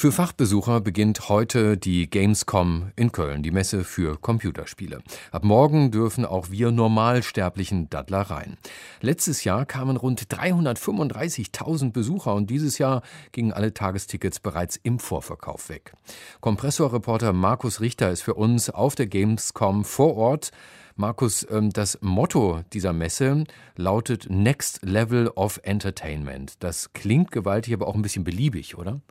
Für Fachbesucher beginnt heute die Gamescom in Köln, die Messe für Computerspiele. Ab morgen dürfen auch wir Normalsterblichen Daddler rein. Letztes Jahr kamen rund 335.000 Besucher und dieses Jahr gingen alle Tagestickets bereits im Vorverkauf weg. Kompressorreporter Markus Richter ist für uns auf der Gamescom vor Ort. Markus, ähm, das Motto dieser Messe lautet Next Level of Entertainment. Das klingt gewaltig, aber auch ein bisschen beliebig, oder?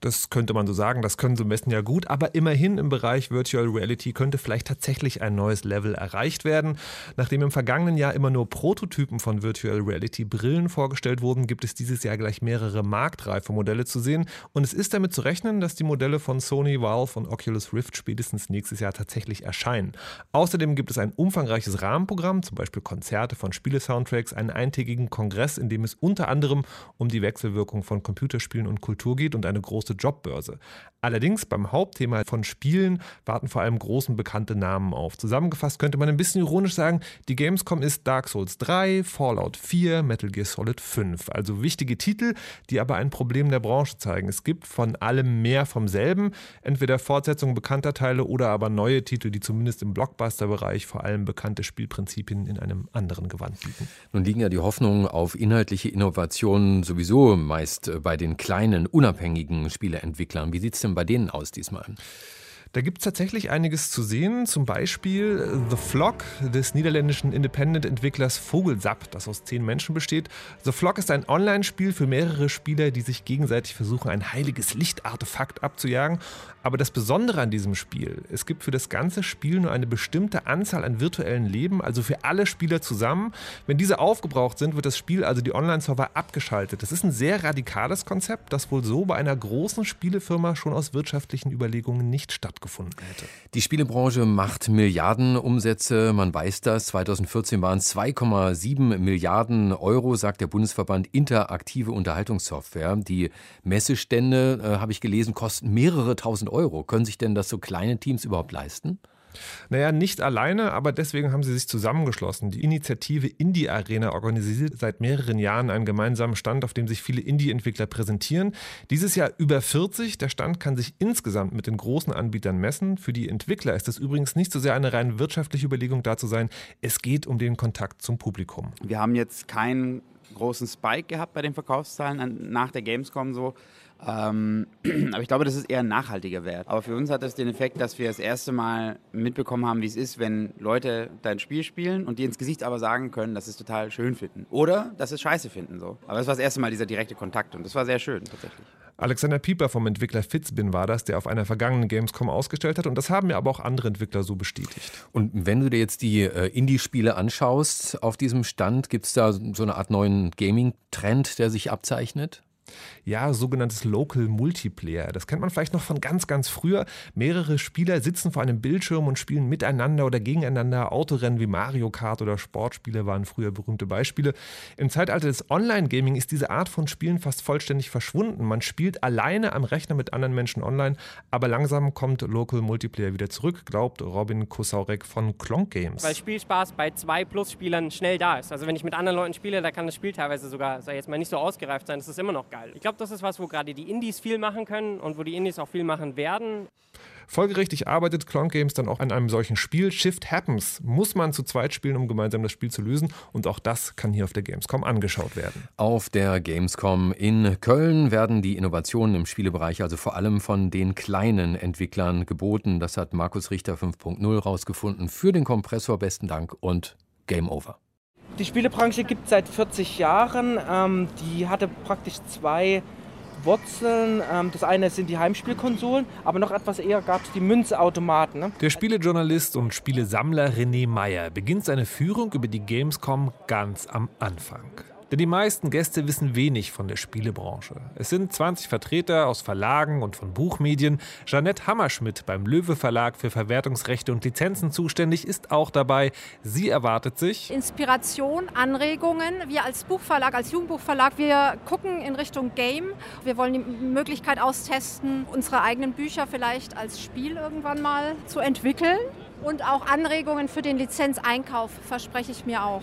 Das könnte man so sagen, das können so Messen ja gut, aber immerhin im Bereich Virtual Reality könnte vielleicht tatsächlich ein neues Level erreicht werden. Nachdem im vergangenen Jahr immer nur Prototypen von Virtual Reality Brillen vorgestellt wurden, gibt es dieses Jahr gleich mehrere marktreife Modelle zu sehen und es ist damit zu rechnen, dass die Modelle von Sony, Valve und Oculus Rift spätestens nächstes Jahr tatsächlich erscheinen. Außerdem gibt es ein umfangreiches Rahmenprogramm, zum Beispiel Konzerte von Spiele-Soundtracks, einen eintägigen Kongress, in dem es unter anderem um die Wechselwirkung von Computerspielen und Kultur geht und eine große Jobbörse. Allerdings beim Hauptthema von Spielen warten vor allem großen bekannte Namen auf. Zusammengefasst könnte man ein bisschen ironisch sagen, die Gamescom ist Dark Souls 3, Fallout 4, Metal Gear Solid 5. Also wichtige Titel, die aber ein Problem der Branche zeigen. Es gibt von allem mehr vom selben, entweder Fortsetzungen bekannter Teile oder aber neue Titel, die zumindest im Blockbuster-Bereich vor allem bekannte Spielprinzipien in einem anderen Gewand bieten. Nun liegen ja die Hoffnungen auf inhaltliche Innovationen sowieso meist bei den kleinen, unabhängigen Spieleentwicklern. Wie sieht es denn bei denen aus diesmal? Da gibt es tatsächlich einiges zu sehen, zum Beispiel The Flock des niederländischen Independent-Entwicklers Vogelsap, das aus zehn Menschen besteht. The Flock ist ein Online-Spiel für mehrere Spieler, die sich gegenseitig versuchen, ein heiliges Lichtartefakt abzujagen. Aber das Besondere an diesem Spiel, es gibt für das ganze Spiel nur eine bestimmte Anzahl an virtuellen Leben, also für alle Spieler zusammen. Wenn diese aufgebraucht sind, wird das Spiel, also die Online-Server, abgeschaltet. Das ist ein sehr radikales Konzept, das wohl so bei einer großen Spielefirma schon aus wirtschaftlichen Überlegungen nicht stattfindet stattgefunden hätte. Die Spielebranche macht Milliarden Umsätze, man weiß das. 2014 waren es 2,7 Milliarden Euro, sagt der Bundesverband Interaktive Unterhaltungssoftware. Die Messestände, äh, habe ich gelesen, kosten mehrere tausend Euro. Können sich denn das so kleine Teams überhaupt leisten? Naja, nicht alleine, aber deswegen haben sie sich zusammengeschlossen. Die Initiative Indie Arena organisiert seit mehreren Jahren einen gemeinsamen Stand, auf dem sich viele Indie-Entwickler präsentieren. Dieses Jahr über 40. Der Stand kann sich insgesamt mit den großen Anbietern messen. Für die Entwickler ist es übrigens nicht so sehr eine rein wirtschaftliche Überlegung da zu sein. Es geht um den Kontakt zum Publikum. Wir haben jetzt keinen großen Spike gehabt bei den Verkaufszahlen nach der Gamescom so. Ähm, aber ich glaube, das ist eher ein nachhaltiger Wert. Aber für uns hat das den Effekt, dass wir das erste Mal mitbekommen haben, wie es ist, wenn Leute dein Spiel spielen und dir ins Gesicht aber sagen können, dass sie es total schön finden. Oder dass sie es scheiße finden. So. Aber das war das erste Mal dieser direkte Kontakt und das war sehr schön tatsächlich. Alexander Pieper vom Entwickler Fitzbin war das, der auf einer vergangenen Gamescom ausgestellt hat und das haben mir aber auch andere Entwickler so bestätigt. Und wenn du dir jetzt die äh, Indie-Spiele anschaust auf diesem Stand, gibt es da so eine Art neuen Gaming-Trend, der sich abzeichnet? Ja, sogenanntes Local Multiplayer. Das kennt man vielleicht noch von ganz, ganz früher. Mehrere Spieler sitzen vor einem Bildschirm und spielen miteinander oder gegeneinander. Autorennen wie Mario Kart oder Sportspiele waren früher berühmte Beispiele. Im Zeitalter des Online-Gaming ist diese Art von Spielen fast vollständig verschwunden. Man spielt alleine am Rechner mit anderen Menschen online, aber langsam kommt Local Multiplayer wieder zurück, glaubt Robin Kosaurek von Klonk Games. Weil Spielspaß bei zwei Plus-Spielern schnell da ist. Also wenn ich mit anderen Leuten spiele, da kann das Spiel teilweise sogar, ich jetzt mal, nicht so ausgereift sein. Das ist immer noch geil. Ich glaube, das ist was, wo gerade die Indies viel machen können und wo die Indies auch viel machen werden. Folgerichtig arbeitet Clonk Games dann auch an einem solchen Spiel. Shift Happens muss man zu zweit spielen, um gemeinsam das Spiel zu lösen. Und auch das kann hier auf der Gamescom angeschaut werden. Auf der Gamescom in Köln werden die Innovationen im Spielebereich also vor allem von den kleinen Entwicklern geboten. Das hat Markus Richter 5.0 rausgefunden. Für den Kompressor besten Dank und Game Over. Die Spielebranche gibt es seit 40 Jahren. Ähm, die hatte praktisch zwei Wurzeln. Ähm, das eine sind die Heimspielkonsolen, aber noch etwas eher gab es die Münzautomaten. Ne? Der Spielejournalist und Spielesammler René Meyer beginnt seine Führung über die Gamescom ganz am Anfang. Denn die meisten Gäste wissen wenig von der Spielebranche. Es sind 20 Vertreter aus Verlagen und von Buchmedien. Jeanette Hammerschmidt beim Löwe Verlag für Verwertungsrechte und Lizenzen zuständig ist auch dabei. Sie erwartet sich Inspiration, Anregungen. Wir als Buchverlag, als Jugendbuchverlag, wir gucken in Richtung Game. Wir wollen die Möglichkeit austesten, unsere eigenen Bücher vielleicht als Spiel irgendwann mal zu entwickeln. Und auch Anregungen für den Lizenzeinkauf verspreche ich mir auch.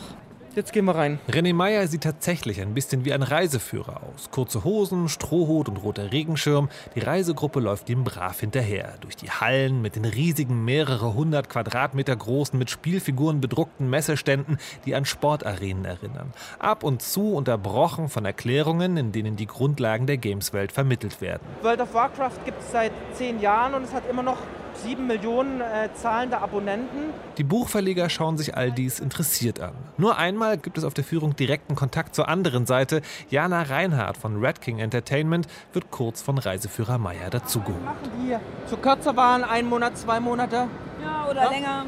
Jetzt gehen wir rein. René Meyer sieht tatsächlich ein bisschen wie ein Reiseführer aus. Kurze Hosen, Strohhut und roter Regenschirm. Die Reisegruppe läuft ihm brav hinterher. Durch die Hallen mit den riesigen, mehrere hundert Quadratmeter großen, mit Spielfiguren bedruckten Messeständen, die an Sportarenen erinnern. Ab und zu unterbrochen von Erklärungen, in denen die Grundlagen der Gameswelt vermittelt werden. World of Warcraft gibt es seit zehn Jahren und es hat immer noch sieben Millionen äh, zahlende Abonnenten. Die Buchverleger schauen sich all dies interessiert an. Nur einmal gibt es auf der Führung direkten Kontakt zur anderen Seite. Jana Reinhardt von Red King Entertainment wird kurz von Reiseführer Meier dazugeholt. Machen die so kürzer waren, ein Monat, zwei Monate. Ja, oder ja. länger.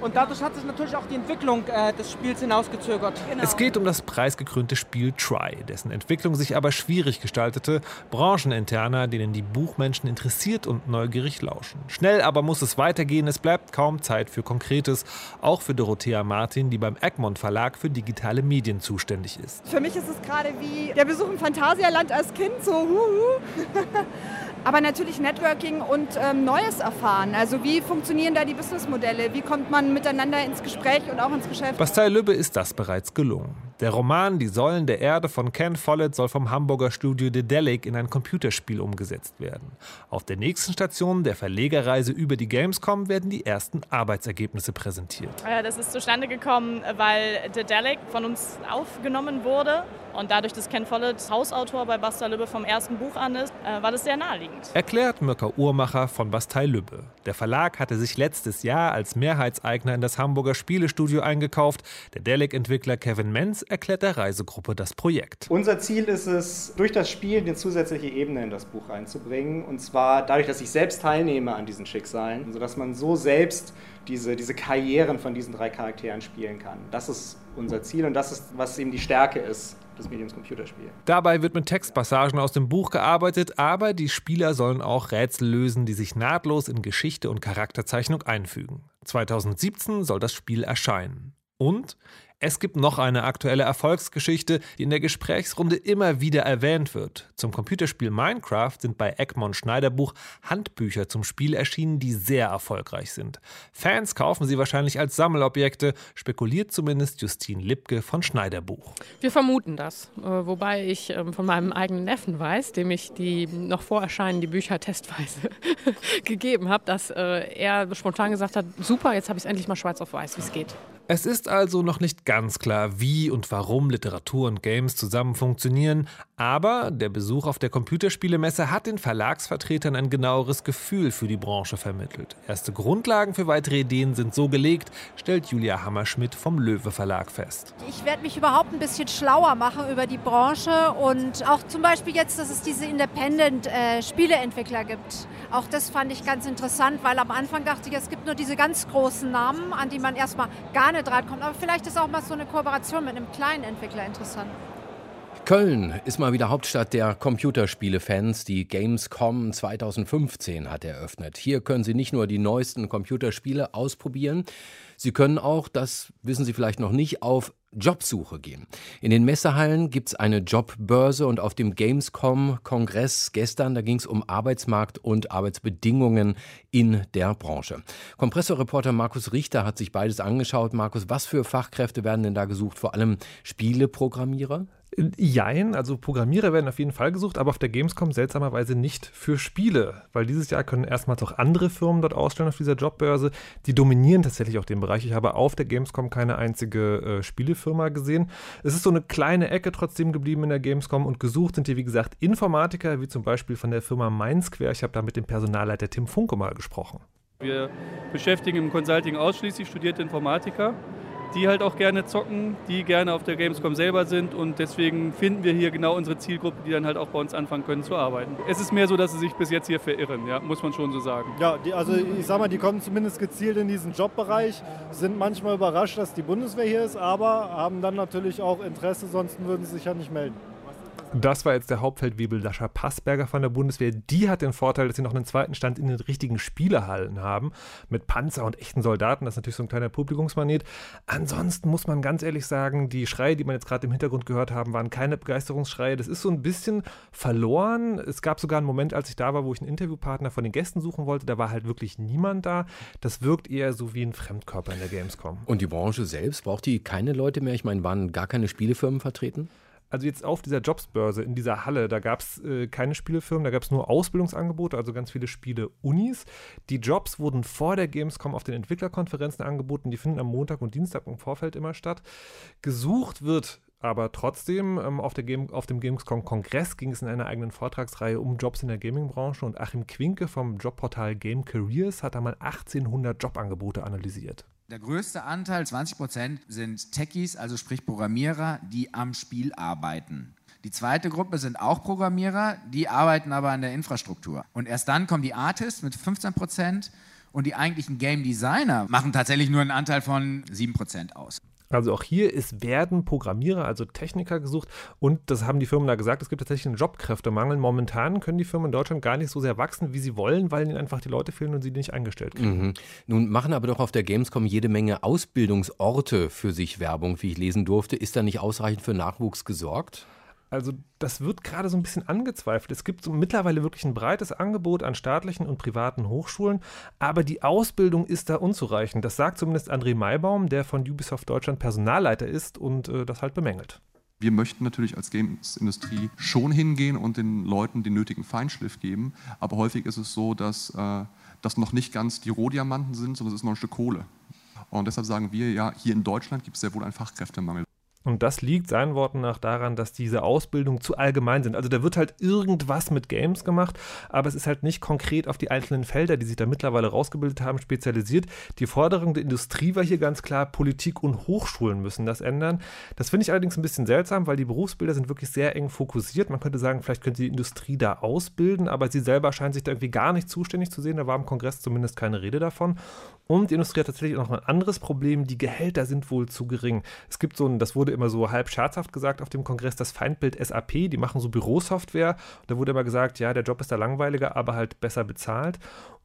Und dadurch hat sich natürlich auch die Entwicklung äh, des Spiels hinausgezögert. Genau. Es geht um das preisgekrönte Spiel Try, dessen Entwicklung sich aber schwierig gestaltete. Brancheninterner, denen die Buchmenschen interessiert und neugierig lauschen. Schnell aber muss es weitergehen. Es bleibt kaum Zeit für Konkretes. Auch für Dorothea Martin, die beim Egmont Verlag für digitale Medien zuständig ist. Für mich ist es gerade wie der Besuch im Phantasialand als Kind, so huhu. aber natürlich Networking und ähm, Neues erfahren. Also wie funktionieren da die Businessmodelle? Wie kommt man miteinander ins Gespräch und auch ins Geschäft? Bastei Lübbe ist das bereits gelungen. Der Roman Die Säulen der Erde von Ken Follett soll vom Hamburger Studio Dedelic in ein Computerspiel umgesetzt werden. Auf der nächsten Station der Verlegerreise über die Gamescom werden die ersten Arbeitsergebnisse präsentiert. Das ist zustande gekommen, weil Dedelic von uns aufgenommen wurde und dadurch, dass Ken Follett Hausautor bei Bastei Lübbe vom ersten Buch an ist, äh, war das sehr naheliegend. Erklärt Mirka Uhrmacher von Bastei Lübbe. Der Verlag hatte sich letztes Jahr als Mehrheitseigner in das Hamburger Spielestudio eingekauft. Der Delic-Entwickler Kevin Menz erklärt der Reisegruppe das Projekt. Unser Ziel ist es, durch das Spiel eine zusätzliche Ebene in das Buch reinzubringen. Und zwar dadurch, dass ich selbst teilnehme an diesen Schicksalen, sodass man so selbst diese, diese Karrieren von diesen drei Charakteren spielen kann. Das ist unser Ziel und das ist, was eben die Stärke ist des Mediums Computerspiel. Dabei wird mit Textpassagen aus dem Buch gearbeitet, aber die Spieler sollen auch Rätsel lösen, die sich nahtlos in Geschichte und Charakterzeichnung einfügen. 2017 soll das Spiel erscheinen. Und es gibt noch eine aktuelle Erfolgsgeschichte, die in der Gesprächsrunde immer wieder erwähnt wird. Zum Computerspiel Minecraft sind bei Egmont Schneiderbuch Handbücher zum Spiel erschienen, die sehr erfolgreich sind. Fans kaufen sie wahrscheinlich als Sammelobjekte, spekuliert zumindest Justine Lipke von Schneiderbuch. Wir vermuten das, äh, wobei ich ähm, von meinem eigenen Neffen weiß, dem ich die noch vor Erscheinen die Bücher testweise gegeben habe, dass äh, er spontan gesagt hat, super, jetzt habe ich es endlich mal schwarz auf weiß, wie es geht. Es ist also noch nicht ganz klar, wie und warum Literatur und Games zusammen funktionieren, aber der Besuch auf der Computerspielemesse hat den Verlagsvertretern ein genaueres Gefühl für die Branche vermittelt. Erste Grundlagen für weitere Ideen sind so gelegt, stellt Julia Hammerschmidt vom Löwe Verlag fest. Ich werde mich überhaupt ein bisschen schlauer machen über die Branche und auch zum Beispiel jetzt, dass es diese Independent-Spieleentwickler äh, gibt. Auch das fand ich ganz interessant, weil am Anfang dachte ich, es gibt nur diese ganz großen Namen, an die man erstmal gar nicht rankommt. Aber vielleicht ist auch mal so eine Kooperation mit einem kleinen Entwickler interessant. Köln ist mal wieder Hauptstadt der Computerspiele-Fans. Die Gamescom 2015 hat eröffnet. Hier können Sie nicht nur die neuesten Computerspiele ausprobieren, Sie können auch, das wissen Sie vielleicht noch nicht, auf Jobsuche gehen. In den Messehallen gibt es eine Jobbörse und auf dem Gamescom-Kongress gestern, da ging es um Arbeitsmarkt und Arbeitsbedingungen in der Branche. Kompressorreporter Markus Richter hat sich beides angeschaut. Markus, was für Fachkräfte werden denn da gesucht? Vor allem Spieleprogrammierer? Jein, also Programmierer werden auf jeden Fall gesucht, aber auf der Gamescom seltsamerweise nicht für Spiele, weil dieses Jahr können erstmals auch andere Firmen dort ausstellen auf dieser Jobbörse. Die dominieren tatsächlich auch den Bereich. Ich habe auf der Gamescom keine einzige äh, Spielefirma gesehen. Es ist so eine kleine Ecke trotzdem geblieben in der Gamescom und gesucht sind hier, wie gesagt, Informatiker, wie zum Beispiel von der Firma Mindsquare. Ich habe da mit dem Personalleiter Tim Funke mal gesprochen. Wir beschäftigen im Consulting ausschließlich studierte Informatiker die halt auch gerne zocken, die gerne auf der Gamescom selber sind und deswegen finden wir hier genau unsere Zielgruppe, die dann halt auch bei uns anfangen können zu arbeiten. Es ist mehr so, dass sie sich bis jetzt hier verirren, ja, muss man schon so sagen. Ja, die, also ich sag mal, die kommen zumindest gezielt in diesen Jobbereich, sind manchmal überrascht, dass die Bundeswehr hier ist, aber haben dann natürlich auch Interesse, sonst würden sie sich ja nicht melden. Das war jetzt der Hauptfeldwebel Sascha Passberger von der Bundeswehr. Die hat den Vorteil, dass sie noch einen zweiten Stand in den richtigen Spielehallen haben, mit Panzer und echten Soldaten. Das ist natürlich so ein kleiner Publikumsmanet. Ansonsten muss man ganz ehrlich sagen, die Schreie, die man jetzt gerade im Hintergrund gehört haben, waren keine Begeisterungsschreie. Das ist so ein bisschen verloren. Es gab sogar einen Moment, als ich da war, wo ich einen Interviewpartner von den Gästen suchen wollte. Da war halt wirklich niemand da. Das wirkt eher so wie ein Fremdkörper in der Gamescom. Und die Branche selbst, braucht die keine Leute mehr? Ich meine, waren gar keine Spielefirmen vertreten? Also jetzt auf dieser Jobsbörse in dieser Halle, da gab es äh, keine Spielefirmen, da gab es nur Ausbildungsangebote, also ganz viele Spiele-Unis. Die Jobs wurden vor der Gamescom auf den Entwicklerkonferenzen angeboten, die finden am Montag und Dienstag im Vorfeld immer statt. Gesucht wird aber trotzdem, ähm, auf, Game, auf, dem Gamescom-Kongress ging es in einer eigenen Vortragsreihe um Jobs in der Gaming-Branche und Achim Quinke vom Jobportal Game Careers hat einmal 1800 Jobangebote analysiert. Der größte Anteil, 20 Prozent, sind Techies, also sprich Programmierer, die am Spiel arbeiten. Die zweite Gruppe sind auch Programmierer, die arbeiten aber an der Infrastruktur. Und erst dann kommen die Artists mit 15 Prozent und die eigentlichen Game Designer machen tatsächlich nur einen Anteil von 7 Prozent aus. Also auch hier ist werden Programmierer, also Techniker gesucht und das haben die Firmen da gesagt, es gibt tatsächlich einen Jobkräftemangel. Momentan können die Firmen in Deutschland gar nicht so sehr wachsen, wie sie wollen, weil ihnen einfach die Leute fehlen und sie nicht eingestellt kriegen. Mhm. Nun machen aber doch auf der Gamescom jede Menge Ausbildungsorte für sich Werbung, wie ich lesen durfte. Ist da nicht ausreichend für Nachwuchs gesorgt? Also das wird gerade so ein bisschen angezweifelt. Es gibt so mittlerweile wirklich ein breites Angebot an staatlichen und privaten Hochschulen, aber die Ausbildung ist da unzureichend. Das sagt zumindest André Maybaum, der von Ubisoft Deutschland Personalleiter ist und äh, das halt bemängelt. Wir möchten natürlich als Games-Industrie schon hingehen und den Leuten den nötigen Feinschliff geben, aber häufig ist es so, dass äh, das noch nicht ganz die Rohdiamanten sind, sondern es ist noch ein Stück Kohle. Und deshalb sagen wir, ja, hier in Deutschland gibt es sehr wohl einen Fachkräftemangel. Und das liegt seinen Worten nach daran, dass diese Ausbildungen zu allgemein sind. Also da wird halt irgendwas mit Games gemacht, aber es ist halt nicht konkret auf die einzelnen Felder, die sich da mittlerweile rausgebildet haben, spezialisiert. Die Forderung der Industrie war hier ganz klar, Politik und Hochschulen müssen das ändern. Das finde ich allerdings ein bisschen seltsam, weil die Berufsbilder sind wirklich sehr eng fokussiert. Man könnte sagen, vielleicht könnte die Industrie da ausbilden, aber sie selber scheint sich da irgendwie gar nicht zuständig zu sehen. Da war im Kongress zumindest keine Rede davon. Und die Industrie hat tatsächlich auch noch ein anderes Problem. Die Gehälter sind wohl zu gering. Es gibt so ein, das wurde wurde immer so halb scherzhaft gesagt auf dem Kongress, das Feindbild SAP, die machen so Bürosoftware. Da wurde immer gesagt, ja, der Job ist da langweiliger, aber halt besser bezahlt.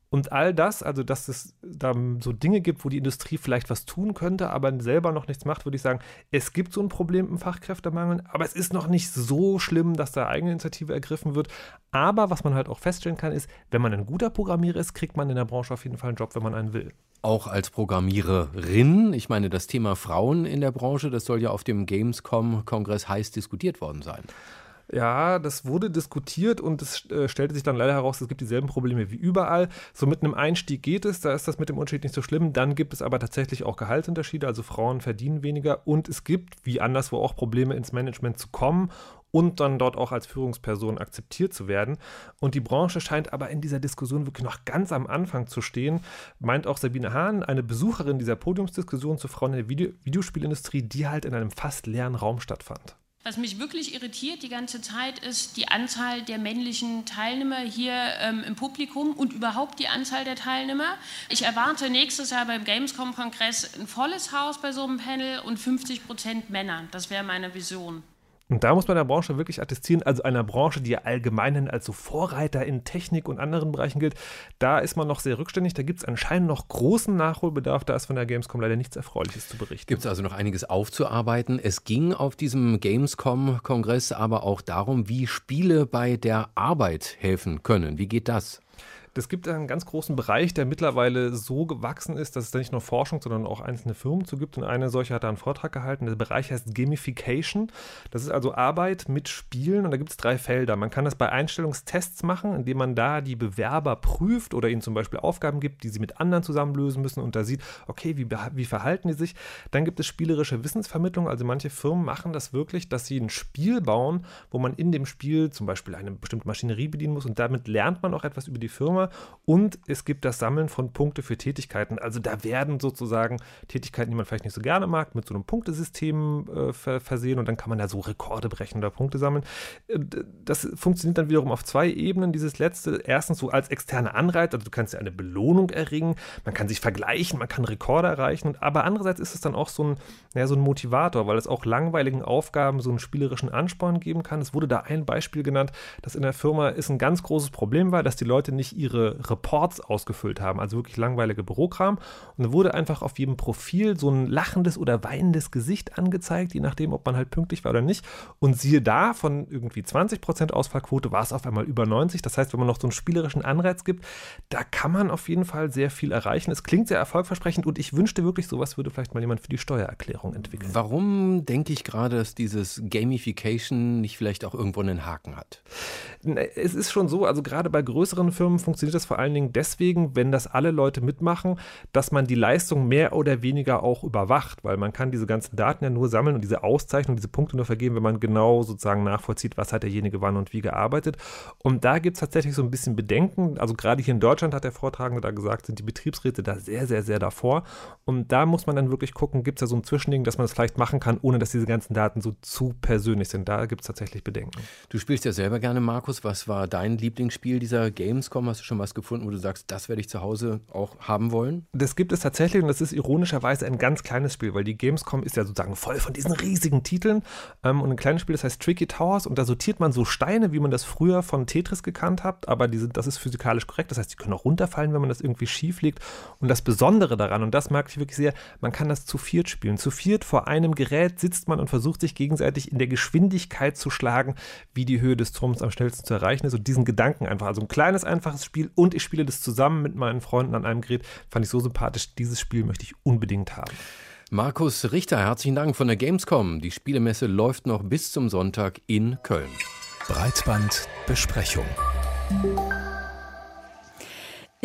Und all das, also dass es da so Dinge gibt, wo die Industrie vielleicht was tun könnte, aber selber noch nichts macht, würde ich sagen, es gibt so ein Problem im Fachkräftemangel, aber es ist noch nicht so schlimm, dass da eigene Initiative ergriffen wird. Aber was man halt auch feststellen kann, ist, wenn man ein guter Programmierer ist, kriegt man in der Branche auf jeden Fall einen Job, wenn man einen will auch als Programmiererin. Ich meine, das Thema Frauen in der Branche, das soll ja auf dem Gamescom-Kongress heiß diskutiert worden sein. Ja, das wurde diskutiert und es äh, stellte sich dann leider heraus, es gibt dieselben Probleme wie überall. So mit einem Einstieg geht es, da ist das mit dem Unterschied nicht so schlimm. Dann gibt es aber tatsächlich auch Gehaltsunterschiede, also Frauen verdienen weniger und es gibt, wie anderswo auch, Probleme ins Management zu kommen und dann dort auch als Führungsperson akzeptiert zu werden. Und die Branche scheint aber in dieser Diskussion wirklich noch ganz am Anfang zu stehen, meint auch Sabine Hahn, eine Besucherin dieser Podiumsdiskussion zu Frauen in der Video Videospielindustrie, die halt in einem fast leeren Raum stattfand. Was mich wirklich irritiert die ganze Zeit ist die Anzahl der männlichen Teilnehmer hier ähm, im Publikum und überhaupt die Anzahl der Teilnehmer. Ich erwarte nächstes Jahr beim Gamescom-Kongress ein volles Haus bei so einem Panel und 50 Prozent Männer. Das wäre meine Vision. Und da muss man der Branche wirklich attestieren, also einer Branche, die ja allgemein als so Vorreiter in Technik und anderen Bereichen gilt, da ist man noch sehr rückständig. Da gibt es anscheinend noch großen Nachholbedarf. Da ist von der Gamescom leider nichts Erfreuliches zu berichten. Gibt es also noch einiges aufzuarbeiten. Es ging auf diesem Gamescom-Kongress aber auch darum, wie Spiele bei der Arbeit helfen können. Wie geht das? Es gibt einen ganz großen Bereich, der mittlerweile so gewachsen ist, dass es da nicht nur Forschung, sondern auch einzelne Firmen zu gibt. Und eine solche hat da einen Vortrag gehalten. Der Bereich heißt Gamification. Das ist also Arbeit mit Spielen und da gibt es drei Felder. Man kann das bei Einstellungstests machen, indem man da die Bewerber prüft oder ihnen zum Beispiel Aufgaben gibt, die sie mit anderen zusammen lösen müssen und da sieht, okay, wie, wie verhalten die sich. Dann gibt es spielerische Wissensvermittlung. Also manche Firmen machen das wirklich, dass sie ein Spiel bauen, wo man in dem Spiel zum Beispiel eine bestimmte Maschinerie bedienen muss und damit lernt man auch etwas über die Firma Und es gibt das Sammeln von Punkte für Tätigkeiten. Also da werden sozusagen Tätigkeiten, die man vielleicht nicht so gerne mag, mit so einem Punktesystem äh, versehen und dann kann man da so Rekorde brechen oder Punkte sammeln. Äh, das funktioniert dann wiederum auf zwei Ebenen. Dieses letzte, erstens so als externe Anreiz, also du kannst ja eine Belohnung erringen, man kann sich vergleichen, man kann Rekorde erreichen, aber andererseits ist es dann auch so ein, naja, so ein Motivator, weil es auch langweiligen Aufgaben so einen spielerischen Ansporn geben kann. Es wurde da ein Beispiel genannt, dass in der Firma ist ein ganz großes Problem war, dass die Leute nicht ihre Reports ausgefüllt haben, also wirklich langweilige Bürokram. Und da wurde einfach auf jedem Profil so ein lachendes oder weinendes Gesicht angezeigt, je nachdem, ob man halt pünktlich war oder nicht. Und siehe da, von irgendwie 20% Ausfallquote war es auf einmal über 90. Das heißt, wenn man noch so einen spielerischen Anreiz gibt, da kann man auf jeden Fall sehr viel erreichen. Es klingt sehr erfolgversprechend und ich wünschte wirklich, sowas würde vielleicht mal jemand für die Steuererklärung entwickeln. Warum denke ich gerade, dass dieses Gamification nicht vielleicht auch irgendwo einen Haken hat? Es ist schon so, also gerade bei größeren Firmen funktioniert das vor allen Dingen deswegen, wenn das alle Leute mitmachen, dass man die Leistung mehr oder weniger auch überwacht, weil man kann diese ganzen Daten ja nur sammeln und diese Auszeichnung, diese Punkte nur vergeben, wenn man genau sozusagen nachvollzieht, was hat derjenige wann und wie gearbeitet. Und da gibt es tatsächlich so ein bisschen Bedenken. Also gerade hier in Deutschland hat der Vortragende da gesagt, sind die Betriebsräte da sehr, sehr, sehr davor. Und da muss man dann wirklich gucken, gibt es da so ein Zwischending, dass man das vielleicht machen kann, ohne dass diese ganzen Daten so zu persönlich sind. Da gibt es tatsächlich Bedenken. Du spielst ja selber gerne, Markus. Was war dein Lieblingsspiel dieser Gamescom? Hast du schon was gefunden, wo du sagst, das werde ich zu Hause auch haben wollen? Das gibt es tatsächlich und das ist ironischerweise ein ganz kleines Spiel, weil die Gamescom ist ja sozusagen voll von diesen riesigen Titeln. Ähm, und ein kleines Spiel, das heißt Tricky Towers und da sortiert man so Steine, wie man das früher von Tetris gekannt hat, aber die sind, das ist physikalisch korrekt. Das heißt, die können auch runterfallen, wenn man das irgendwie schief legt. Und das Besondere daran, und das mag ich wirklich sehr, man kann das zu viert spielen. Zu viert vor einem Gerät sitzt man und versucht sich gegenseitig in der Geschwindigkeit zu schlagen, wie die Höhe des Turms am schnellsten zu erreichen ist. Und diesen Gedanken einfach. Also ein kleines, einfaches Spiel und ich spiele das zusammen mit meinen Freunden an einem Gerät. Fand ich so sympathisch. Dieses Spiel möchte ich unbedingt haben. Markus Richter, herzlichen Dank von der Gamescom. Die Spielemesse läuft noch bis zum Sonntag in Köln. Breitbandbesprechung.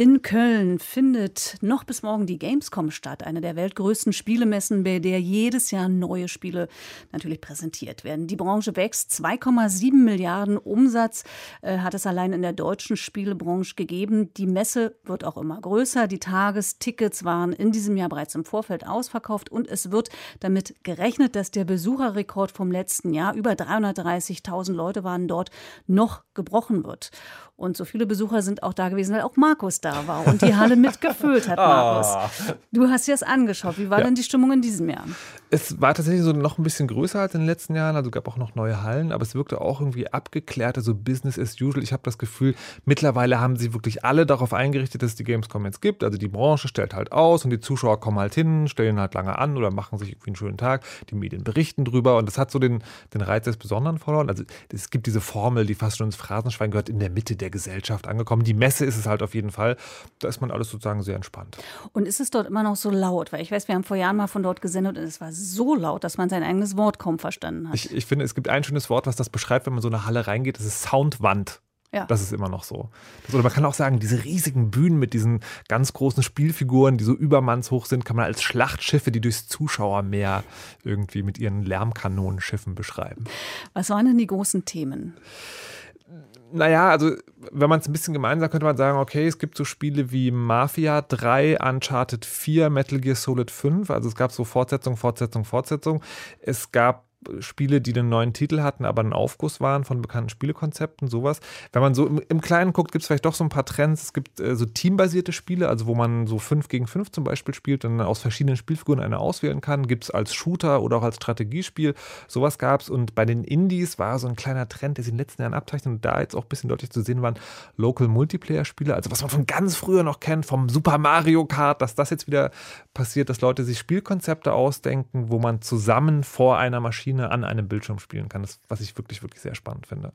In Köln findet noch bis morgen die Gamescom statt, eine der weltgrößten Spielemessen, bei der jedes Jahr neue Spiele natürlich präsentiert werden. Die Branche wächst. 2,7 Milliarden Umsatz äh, hat es allein in der deutschen Spielebranche gegeben. Die Messe wird auch immer größer. Die Tagestickets waren in diesem Jahr bereits im Vorfeld ausverkauft und es wird damit gerechnet, dass der Besucherrekord vom letzten Jahr, über 330.000 Leute waren dort, noch gebrochen wird. Und so viele Besucher sind auch da gewesen, weil auch Markus da war und die Halle mitgefüllt hat, Markus. Oh. Du hast dir das angeschaut. Wie war ja. denn die Stimmung in diesem Jahr? Es war tatsächlich so noch ein bisschen größer als in den letzten Jahren. Also gab auch noch neue Hallen, aber es wirkte auch irgendwie abgeklärt, also Business as usual. Ich habe das Gefühl, mittlerweile haben sie wirklich alle darauf eingerichtet, dass es die Gamescom jetzt gibt. Also die Branche stellt halt aus und die Zuschauer kommen halt hin, stellen halt lange an oder machen sich irgendwie einen schönen Tag. Die Medien berichten drüber und das hat so den, den Reiz des Besonderen verloren. Also es gibt diese Formel, die fast schon ins Phrasenschwein gehört, in der Mitte der Gesellschaft angekommen. Die Messe ist es halt auf jeden Fall. Da ist man alles sozusagen sehr entspannt. Und ist es dort immer noch so laut? Weil ich weiß, wir haben vor Jahren mal von dort gesendet und es war so laut, dass man sein eigenes Wort kaum verstanden hat. Ich, ich finde, es gibt ein schönes Wort, was das beschreibt, wenn man so eine Halle reingeht. Das ist Soundwand. Ja. Das ist immer noch so. Das, oder man kann auch sagen, diese riesigen Bühnen mit diesen ganz großen Spielfiguren, die so übermannshoch sind, kann man als Schlachtschiffe, die durchs Zuschauermeer irgendwie mit ihren Lärmkanonenschiffen beschreiben. Was waren denn die großen Themen? Naja, also wenn man es ein bisschen gemeinsam könnte man sagen, okay, es gibt so Spiele wie Mafia 3, Uncharted 4, Metal Gear Solid 5. Also es gab so Fortsetzung, Fortsetzung, Fortsetzung. Es gab Spiele, die einen neuen Titel hatten, aber ein Aufguss waren von bekannten Spielekonzepten, sowas. Wenn man so im, im Kleinen guckt, gibt es vielleicht doch so ein paar Trends. Es gibt äh, so teambasierte Spiele, also wo man so 5 gegen 5 zum Beispiel spielt und aus verschiedenen Spielfiguren eine auswählen kann. Gibt es als Shooter oder auch als Strategiespiel. Sowas gab es. Und bei den Indies war so ein kleiner Trend, der sich in den letzten Jahren abzeichnet und da jetzt auch ein bisschen deutlich zu sehen waren, Local Multiplayer-Spiele, also was man von ganz früher noch kennt, vom Super Mario Kart, dass das jetzt wieder passiert, dass Leute sich Spielkonzepte ausdenken, wo man zusammen vor einer Maschine Maschine an einem Bildschirm spielen kann, das, was ich wirklich, wirklich sehr spannend finde.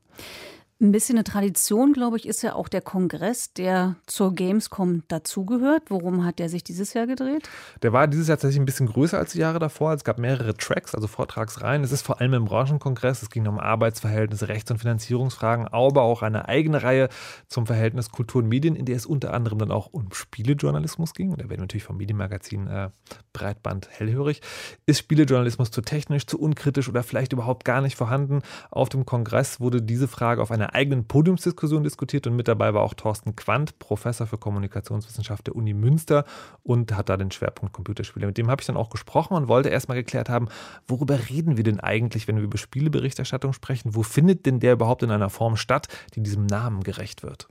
Ein bisschen eine Tradition, glaube ich, ist ja auch der Kongress, der zur Gamescom dazugehört. Worum hat der sich dieses Jahr gedreht? Der war dieses Jahr tatsächlich ein bisschen größer als die Jahre davor. Es gab mehrere Tracks, also Vortragsreihen. Es ist vor allem im Branchenkongress. Es ging um Arbeitsverhältnisse, Rechts- und Finanzierungsfragen, aber auch eine eigene Reihe zum Verhältnis Kultur und Medien, in der es unter anderem dann auch um Spielejournalismus ging. Da werden natürlich vom Medienmagazin äh, Breitband hellhörig. Ist Spielejournalismus zu technisch, zu unkritisch oder vielleicht überhaupt gar nicht vorhanden? Auf dem Kongress wurde diese Frage auf eine einer eigenen Podiumsdiskussion diskutiert und mit dabei war auch Thorsten Quandt, Professor für Kommunikationswissenschaft der Uni Münster und hat da den Schwerpunkt Computerspiele. Mit dem habe ich dann auch gesprochen und wollte erstmal geklärt haben, worüber reden wir denn eigentlich, wenn wir über Spieleberichterstattung sprechen? Wo findet denn der überhaupt in einer Form statt, die diesem Namen gerecht wird?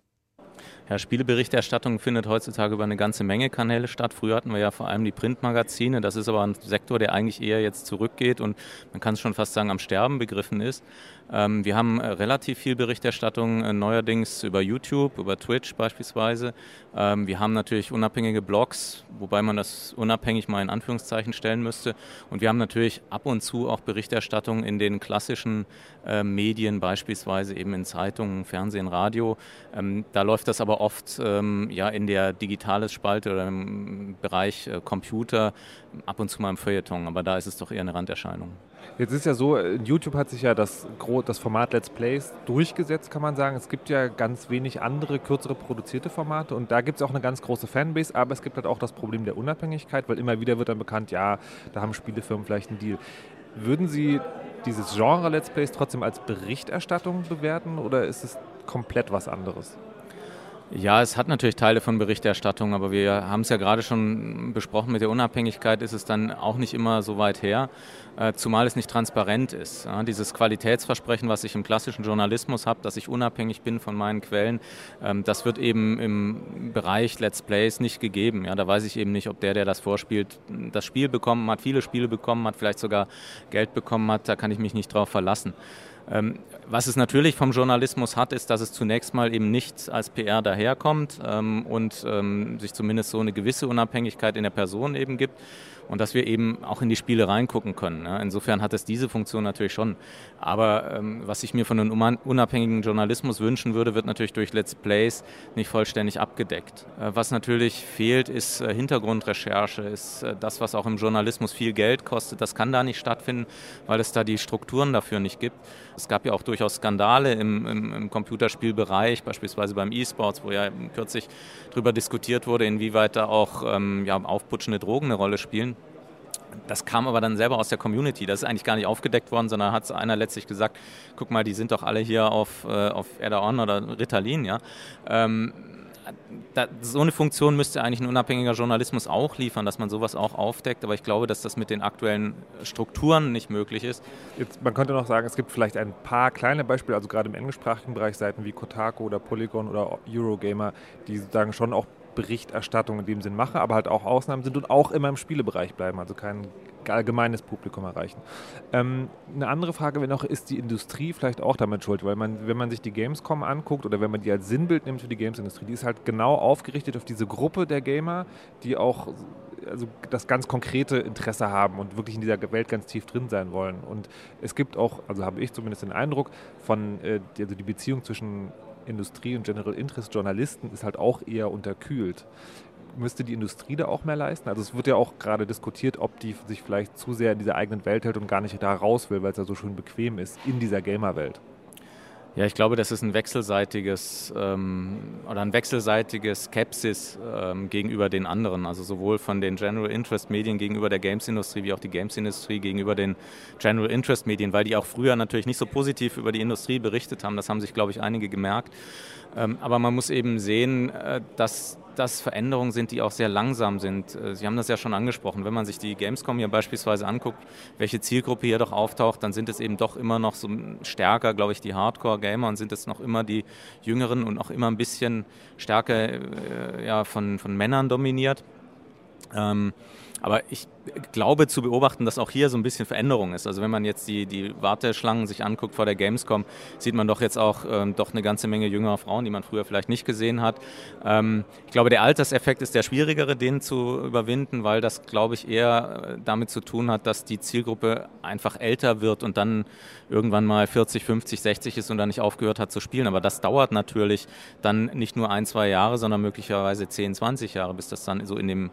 Ja, Spieleberichterstattung findet heutzutage über eine ganze Menge Kanäle statt. Früher hatten wir ja vor allem die Printmagazine. Das ist aber ein Sektor, der eigentlich eher jetzt zurückgeht und man kann es schon fast sagen, am Sterben begriffen ist. Ähm, wir haben äh, relativ viel Berichterstattung äh, neuerdings über YouTube, über Twitch beispielsweise. Ähm, wir haben natürlich unabhängige Blogs, wobei man das unabhängig mal in Anführungszeichen stellen müsste. Und wir haben natürlich ab und zu auch Berichterstattung in den klassischen äh, Medien, beispielsweise eben in Zeitungen, Fernsehen, Radio. Ähm, da läuft das aber oft ja in der digitales Spalte oder im Bereich Computer, ab und zu mal im Feuilleton. Aber da ist es doch eher eine Randerscheinung. Jetzt ist ja so, YouTube hat sich ja das, das Format Let's Plays durchgesetzt, kann man sagen. Es gibt ja ganz wenig andere, kürzere produzierte Formate und da gibt es auch eine ganz große Fanbase, aber es gibt halt auch das Problem der Unabhängigkeit, weil immer wieder wird dann bekannt, ja, da haben Spielefirmen vielleicht einen Deal. Würden Sie dieses Genre Let's Plays trotzdem als Berichterstattung bewerten oder ist es komplett was anderes? Ja, es hat natürlich Teile von Berichterstattung, aber wir haben es ja gerade schon besprochen, mit der Unabhängigkeit ist es dann auch nicht immer so weit her, äh, zumal es nicht transparent ist. dieses Qualitätsversprechen, was ich im klassischen Journalismus habe, dass ich unabhängig bin von meinen Quellen, ähm, das wird eben im Bereich Let's Plays nicht gegeben. Da weiß ich eben nicht, ob der, der das vorspielt, das Spiel bekommen hat, viele Spiele bekommen hat, vielleicht sogar Geld bekommen hat, da kann ich mich nicht drauf verlassen. Ähm, was es natürlich vom Journalismus hat, ist, dass es zunächst mal eben nicht als PR daherkommt ähm, und ähm, sich zumindest so eine gewisse Unabhängigkeit in der Person eben gibt und dass wir eben auch in die Spiele reingucken können. Ja. Insofern hat es diese Funktion natürlich schon. Aber ähm, was ich mir von einem unabhängigen Journalismus wünschen würde, wird natürlich durch Let's Plays nicht vollständig abgedeckt. Äh, was natürlich fehlt, ist äh, Hintergrundrecherche, ist äh, das, was auch im Journalismus viel Geld kostet. Das kann da nicht stattfinden, weil es da die Strukturen dafür nicht gibt. Es gab ja auch durchaus Skandale im, im, im Computerspielbereich, beispielsweise beim E-Sports, wo ja kürzlich darüber diskutiert wurde, inwieweit da auch ähm, ja, aufputschende Drogen eine Rolle spielen. Das kam aber dann selber aus der Community. Das ist eigentlich gar nicht aufgedeckt worden, sondern hat einer letztlich gesagt, guck mal, die sind doch alle hier auf, äh, auf Erdaon oder Ritalin, ja. Ähm, da, so eine Funktion müsste eigentlich ein unabhängiger Journalismus auch liefern, dass man sowas auch aufdeckt. Aber ich glaube, dass das mit den aktuellen Strukturen nicht möglich ist. Jetzt, man könnte noch sagen, es gibt vielleicht ein paar kleine Beispiele, also gerade im englischsprachigen Bereich Seiten wie Kotaku oder Polygon oder Eurogamer, die sozusagen schon auch Berichterstattung in dem Sinn mache, aber halt auch Ausnahmen sind und auch immer im Spielebereich bleiben, also kein allgemeines Publikum erreichen. Ähm, eine andere Frage wäre noch, ist die Industrie vielleicht auch damit schuld? Weil man, wenn man sich die Gamescom anguckt oder wenn man die als Sinnbild nimmt für die Gamesindustrie, die ist halt genau aufgerichtet auf diese Gruppe der Gamer, die auch also das ganz konkrete Interesse haben und wirklich in dieser Welt ganz tief drin sein wollen. Und es gibt auch, also habe ich zumindest den Eindruck, von äh, also die Beziehung zwischen Industrie und General Interest Journalisten ist halt auch eher unterkühlt. Müsste die Industrie da auch mehr leisten? Also es wird ja auch gerade diskutiert, ob die sich vielleicht zu sehr in dieser eigenen Welt hält und gar nicht da raus will, weil es ja so schön bequem ist in dieser Gamer-Welt. Ja, ich glaube, das ist ein wechselseitiges ähm, oder ein wechselseitiges Skepsis ähm, gegenüber den anderen. Also sowohl von den General Interest Medien gegenüber der Games-Industrie wie auch die Games-Industrie gegenüber den General Interest Medien, weil die auch früher natürlich nicht so positiv über die Industrie berichtet haben. Das haben sich, glaube ich, einige gemerkt. Ähm, aber man muss eben sehen, äh, dass das Veränderungen sind, die auch sehr langsam sind. Äh, Sie haben das ja schon angesprochen. Wenn man sich die Gamescom hier beispielsweise anguckt, welche Zielgruppe hier doch auftaucht, dann sind es eben doch immer noch so stärker, glaube ich, die Hardcore-Gamer und sind es noch immer die Jüngeren und auch immer ein bisschen stärker äh, ja, von, von Männern dominiert. Ähm, aber ich glaube zu beobachten, dass auch hier so ein bisschen Veränderung ist. Also wenn man jetzt die, die Warteschlangen sich anguckt vor der Gamescom, sieht man doch jetzt auch ähm, doch eine ganze Menge jüngerer Frauen, die man früher vielleicht nicht gesehen hat. Ähm, ich glaube, der Alterseffekt ist der schwierigere, den zu überwinden, weil das, glaube ich, eher äh, damit zu tun hat, dass die Zielgruppe einfach älter wird und dann irgendwann mal 40, 50, 60 ist und dann nicht aufgehört hat zu spielen. Aber das dauert natürlich dann nicht nur ein, zwei Jahre, sondern möglicherweise 10, 20 Jahre, bis das dann so in dem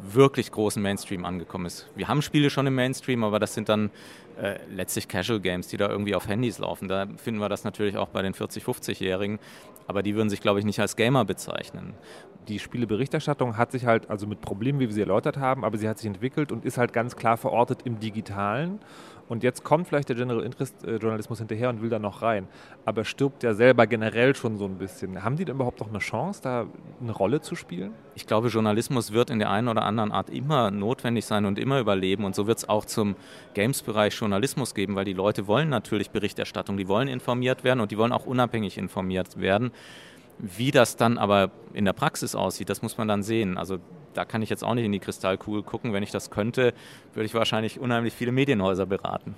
wirklich großen Mainstream angekommen ist. Wir haben Spiele schon im Mainstream, aber das sind dann äh, letztlich Casual Games, die da irgendwie auf Handys laufen. Da finden wir das natürlich auch bei den 40-, 50-Jährigen, aber die würden sich, glaube ich, nicht als Gamer bezeichnen. Die Spieleberichterstattung hat sich halt, also mit Problemen, wie wir sie erläutert haben, aber sie hat sich entwickelt und ist halt ganz klar verortet im Digitalen. Und jetzt kommt vielleicht der General Interest äh, Journalismus hinterher und will da noch rein. Aber stirbt ja selber generell schon so ein bisschen. Haben die denn überhaupt noch eine Chance, da eine Rolle zu spielen? Ich glaube, Journalismus wird in der einen oder anderen Art immer notwendig sein und immer überleben. Und so wird es auch zum Games-Bereich Journalismus geben, weil die Leute wollen natürlich Berichterstattung, die wollen informiert werden und die wollen auch unabhängig informiert werden. Wie das dann aber in der Praxis aussieht, das muss man dann sehen. Also da kann ich jetzt auch nicht in die Kristallkugel gucken. Wenn ich das könnte, würde ich wahrscheinlich unheimlich viele Medienhäuser beraten.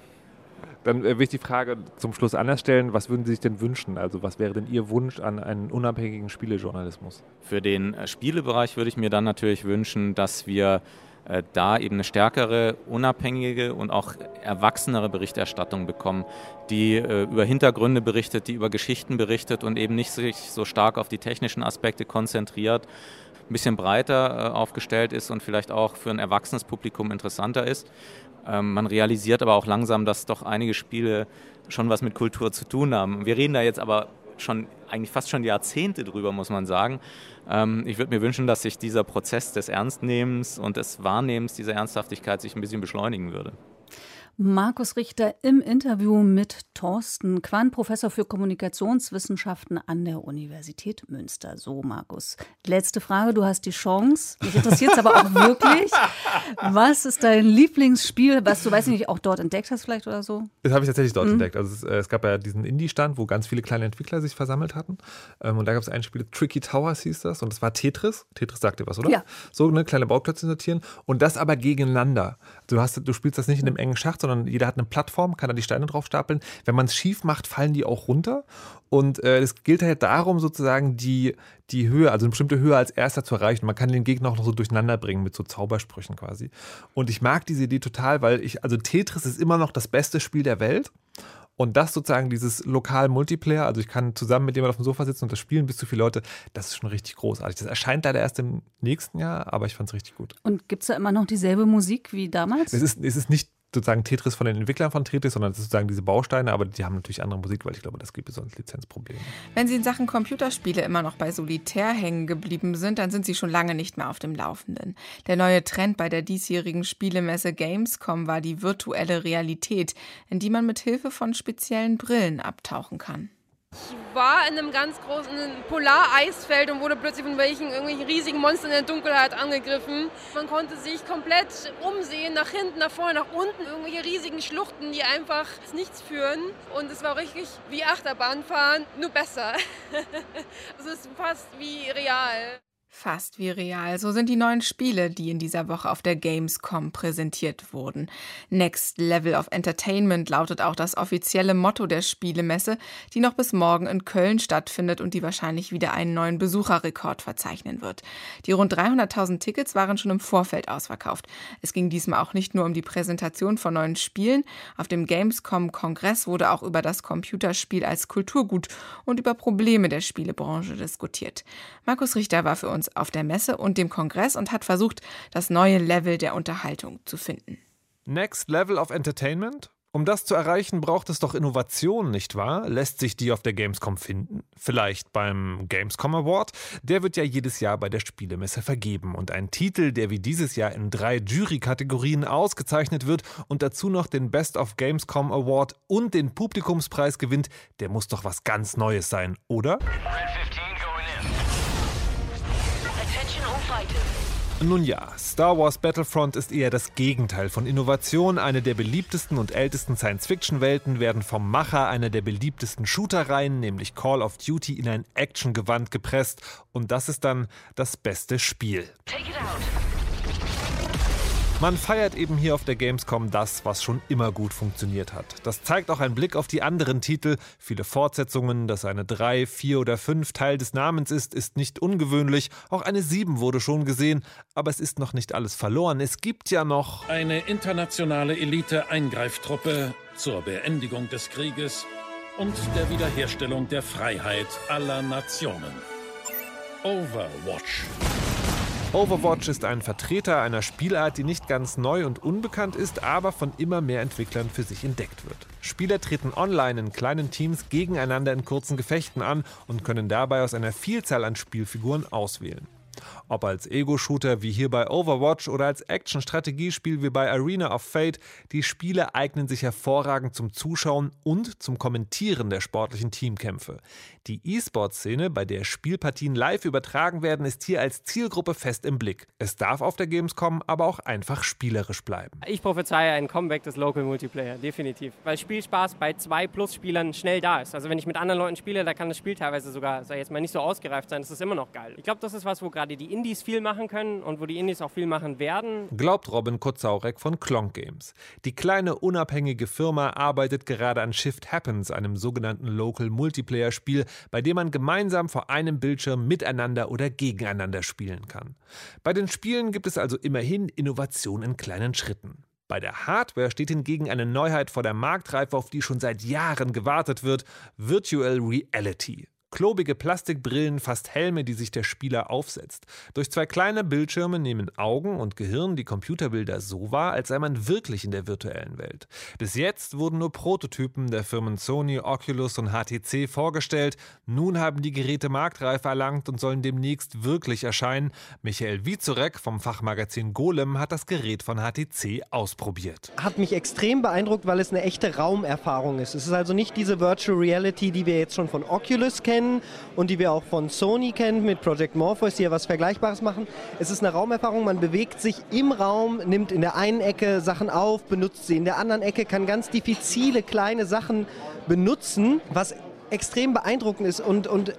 Dann äh, will ich die Frage zum Schluss anders stellen. Was würden Sie sich denn wünschen? Also was wäre denn Ihr Wunsch an einen unabhängigen Spielejournalismus? Für den äh, Spielebereich würde ich mir dann natürlich wünschen, dass wir äh, da eben eine stärkere, unabhängige und auch erwachsenere Berichterstattung bekommen, die äh, über Hintergründe berichtet, die über Geschichten berichtet und eben nicht sich so stark auf die technischen Aspekte konzentriert, ein bisschen breiter äh, aufgestellt ist und vielleicht auch für ein erwachsenes Publikum interessanter ist. Ähm, man realisiert aber auch langsam, dass doch einige Spiele schon was mit Kultur zu tun haben. Wir reden da jetzt aber schon eigentlich fast schon Jahrzehnte drüber, muss man sagen. Ähm, ich würde mir wünschen, dass sich dieser Prozess des Ernstnehmens und des Wahrnehmens dieser Ernsthaftigkeit sich ein bisschen beschleunigen würde. Markus Richter im Interview mit Thorsten Quan, Professor für Kommunikationswissenschaften an der Universität Münster. So, Markus. Letzte Frage, du hast die Chance. Mich interessiert es aber auch wirklich. Was ist dein Lieblingsspiel, was du, weiß nicht, auch dort entdeckt hast vielleicht oder so? Das habe ich tatsächlich dort mhm. entdeckt. Also es, äh, es, gab ja diesen Indie-Stand, wo ganz viele kleine Entwickler sich versammelt hatten. Ähm, und da gab es ein Spiel, Tricky Towers hieß das. Und das war Tetris. Tetris sagt dir was, oder? Ja. So eine kleine Bauklötze sortieren. Und das aber gegeneinander. Du, hast, du spielst das nicht in einem engen Schacht, sondern jeder hat eine Plattform, kann da die Steine drauf stapeln. Wenn man es schief macht, fallen die auch runter. Und äh, es gilt halt darum, sozusagen die, die Höhe, also eine bestimmte Höhe als erster zu erreichen. Man kann den Gegner auch noch so durcheinander bringen mit so Zaubersprüchen quasi. Und ich mag diese Idee total, weil ich, also Tetris ist immer noch das beste Spiel der Welt. Und das sozusagen, dieses lokal Multiplayer, also ich kann zusammen mit jemandem auf dem Sofa sitzen und das spielen bis zu viele Leute, das ist schon richtig großartig. Das erscheint leider erst im nächsten Jahr, aber ich fand es richtig gut. Und gibt es da immer noch dieselbe Musik wie damals? Es ist, es ist nicht sozusagen Tetris von den Entwicklern von Tetris, sondern das ist sozusagen diese Bausteine, aber die haben natürlich andere Musik, weil ich glaube, das gibt sonst Lizenzprobleme. Wenn Sie in Sachen Computerspiele immer noch bei Solitär hängen geblieben sind, dann sind Sie schon lange nicht mehr auf dem Laufenden. Der neue Trend bei der diesjährigen Spielemesse Gamescom war die virtuelle Realität, in die man mit Hilfe von speziellen Brillen abtauchen kann. Ich war in einem ganz großen Polareisfeld und wurde plötzlich von welchen irgendwelchen riesigen Monstern in der Dunkelheit angegriffen. Man konnte sich komplett umsehen, nach hinten, nach vorne, nach unten, irgendwelche riesigen Schluchten, die einfach nichts führen. Und es war richtig wie Achterbahnfahren, nur besser. es ist fast wie real. Fast wie real. So sind die neuen Spiele, die in dieser Woche auf der Gamescom präsentiert wurden. Next Level of Entertainment lautet auch das offizielle Motto der Spielemesse, die noch bis morgen in Köln stattfindet und die wahrscheinlich wieder einen neuen Besucherrekord verzeichnen wird. Die rund 300.000 Tickets waren schon im Vorfeld ausverkauft. Es ging diesmal auch nicht nur um die Präsentation von neuen Spielen. Auf dem Gamescom-Kongress wurde auch über das Computerspiel als Kulturgut und über Probleme der Spielebranche diskutiert. Markus Richter war für uns uns auf der Messe und dem Kongress und hat versucht, das neue Level der Unterhaltung zu finden. Next Level of Entertainment? Um das zu erreichen, braucht es doch Innovation, nicht wahr? Lässt sich die auf der Gamescom finden? Vielleicht beim Gamescom Award? Der wird ja jedes Jahr bei der Spielemesse vergeben. Und ein Titel, der wie dieses Jahr in drei Jury-Kategorien ausgezeichnet wird und dazu noch den Best of Gamescom Award und den Publikumspreis gewinnt, der muss doch was ganz Neues sein, oder? Nun ja, Star Wars Battlefront ist eher das Gegenteil von Innovation. Eine der beliebtesten und ältesten Science-Fiction-Welten werden vom Macher einer der beliebtesten Shootereien, nämlich Call of Duty, in ein Actiongewand gepresst. Und das ist dann das beste Spiel. Take it out. Man feiert eben hier auf der Gamescom das, was schon immer gut funktioniert hat. Das zeigt auch ein Blick auf die anderen Titel. Viele Fortsetzungen, dass eine 3, 4 oder 5 Teil des Namens ist, ist nicht ungewöhnlich. Auch eine 7 wurde schon gesehen, aber es ist noch nicht alles verloren. Es gibt ja noch eine internationale Elite-Eingreiftruppe zur Beendigung des Krieges und der Wiederherstellung der Freiheit aller Nationen. Overwatch. Overwatch ist ein Vertreter einer Spielart, die nicht ganz neu und unbekannt ist, aber von immer mehr Entwicklern für sich entdeckt wird. Spieler treten online in kleinen Teams gegeneinander in kurzen Gefechten an und können dabei aus einer Vielzahl an Spielfiguren auswählen. Ob als Ego-Shooter wie hier bei Overwatch oder als Action-Strategiespiel wie bei Arena of Fate, die Spiele eignen sich hervorragend zum Zuschauen und zum Kommentieren der sportlichen Teamkämpfe. Die E-Sport-Szene, bei der Spielpartien live übertragen werden, ist hier als Zielgruppe fest im Blick. Es darf auf der Gamescom aber auch einfach spielerisch bleiben. Ich prophezeie ein Comeback des Local Multiplayer, definitiv. Weil Spielspaß bei zwei Plus-Spielern schnell da ist. Also wenn ich mit anderen Leuten spiele, da kann das Spiel teilweise sogar, ich jetzt mal, nicht so ausgereift sein. Das ist immer noch geil. Ich glaube, das ist was, wo gerade die Indies viel machen können und wo die Indies auch viel machen werden. Glaubt Robin Kozaurek von Klonk Games. Die kleine unabhängige Firma arbeitet gerade an Shift Happens, einem sogenannten Local Multiplayer Spiel, bei dem man gemeinsam vor einem Bildschirm miteinander oder gegeneinander spielen kann. Bei den Spielen gibt es also immerhin Innovation in kleinen Schritten. Bei der Hardware steht hingegen eine Neuheit vor der Marktreife, auf die schon seit Jahren gewartet wird: Virtual Reality. Klobige Plastikbrillen, fast Helme, die sich der Spieler aufsetzt. Durch zwei kleine Bildschirme nehmen Augen und Gehirn die Computerbilder so wahr, als sei man wirklich in der virtuellen Welt. Bis jetzt wurden nur Prototypen der Firmen Sony, Oculus und HTC vorgestellt. Nun haben die Geräte Marktreife erlangt und sollen demnächst wirklich erscheinen. Michael Wiezorek vom Fachmagazin Golem hat das Gerät von HTC ausprobiert. Hat mich extrem beeindruckt, weil es eine echte Raumerfahrung ist. Es ist also nicht diese Virtual Reality, die wir jetzt schon von Oculus kennen kennen und die wir auch von Sony kennen mit Project Morpheus, die ja was Vergleichbares machen. Es ist eine Raumerfahrung, man bewegt sich im Raum, nimmt in der einen Ecke Sachen auf, benutzt sie in der anderen Ecke, kann ganz diffizile kleine Sachen benutzen, was extrem beeindruckend ist und, und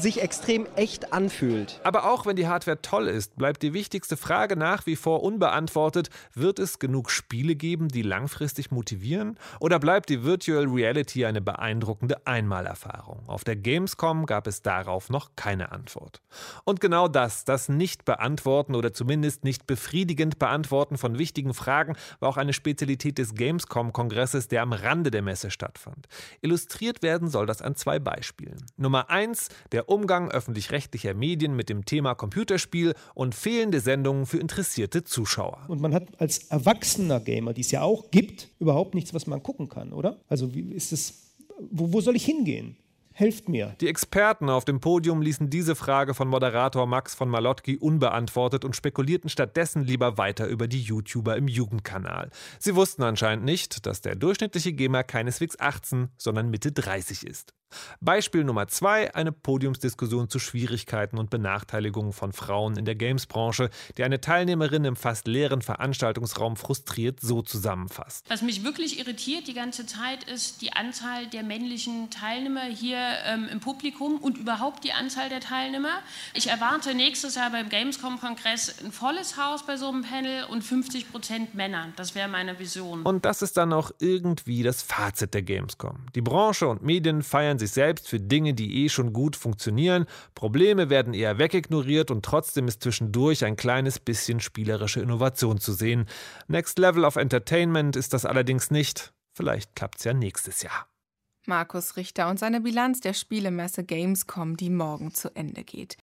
sich extrem echt anfühlt. Aber auch wenn die Hardware toll ist, bleibt die wichtigste Frage nach wie vor unbeantwortet. Wird es genug Spiele geben, die langfristig motivieren? Oder bleibt die Virtual Reality eine beeindruckende Einmalerfahrung? Auf der Gamescom gab es darauf noch keine Antwort. Und genau das, das Nicht-Beantworten oder zumindest nicht befriedigend Beantworten von wichtigen Fragen, war auch eine Spezialität des Gamescom-Kongresses, der am Rande der Messe stattfand. Illustriert werden soll das an zwei Beispielen. Nummer eins, der der Umgang öffentlich-rechtlicher Medien mit dem Thema Computerspiel und fehlende Sendungen für interessierte Zuschauer. Und man hat als erwachsener Gamer, die es ja auch gibt, überhaupt nichts, was man gucken kann, oder? Also wie ist es, wo, wo soll ich hingehen? Helft mir. Die Experten auf dem Podium ließen diese Frage von Moderator Max von Malotki unbeantwortet und spekulierten stattdessen lieber weiter über die YouTuber im Jugendkanal. Sie wussten anscheinend nicht, dass der durchschnittliche Gamer keineswegs 18, sondern Mitte 30 ist. Beispiel Nummer zwei, eine Podiumsdiskussion zu Schwierigkeiten und Benachteiligungen von Frauen in der Games-Branche, die eine Teilnehmerin im fast leeren Veranstaltungsraum frustriert so zusammenfasst. Was mich wirklich irritiert die ganze Zeit ist die Anzahl der männlichen Teilnehmer hier ähm, im Publikum und überhaupt die Anzahl der Teilnehmer. Ich erwarte nächstes Jahr beim Gamescom-Kongress ein volles Haus bei so einem Panel und 50 Prozent Männer. Das wäre meine Vision. Und das ist dann auch irgendwie das Fazit der Gamescom. Die Branche und Medien feiern sich selbst für Dinge, die eh schon gut funktionieren. Probleme werden eher wegignoriert und trotzdem ist zwischendurch ein kleines bisschen spielerische Innovation zu sehen. Next Level of Entertainment ist das allerdings nicht. Vielleicht klappt's ja nächstes Jahr. Markus Richter und seine Bilanz der Spielemesse Gamescom, die morgen zu Ende geht.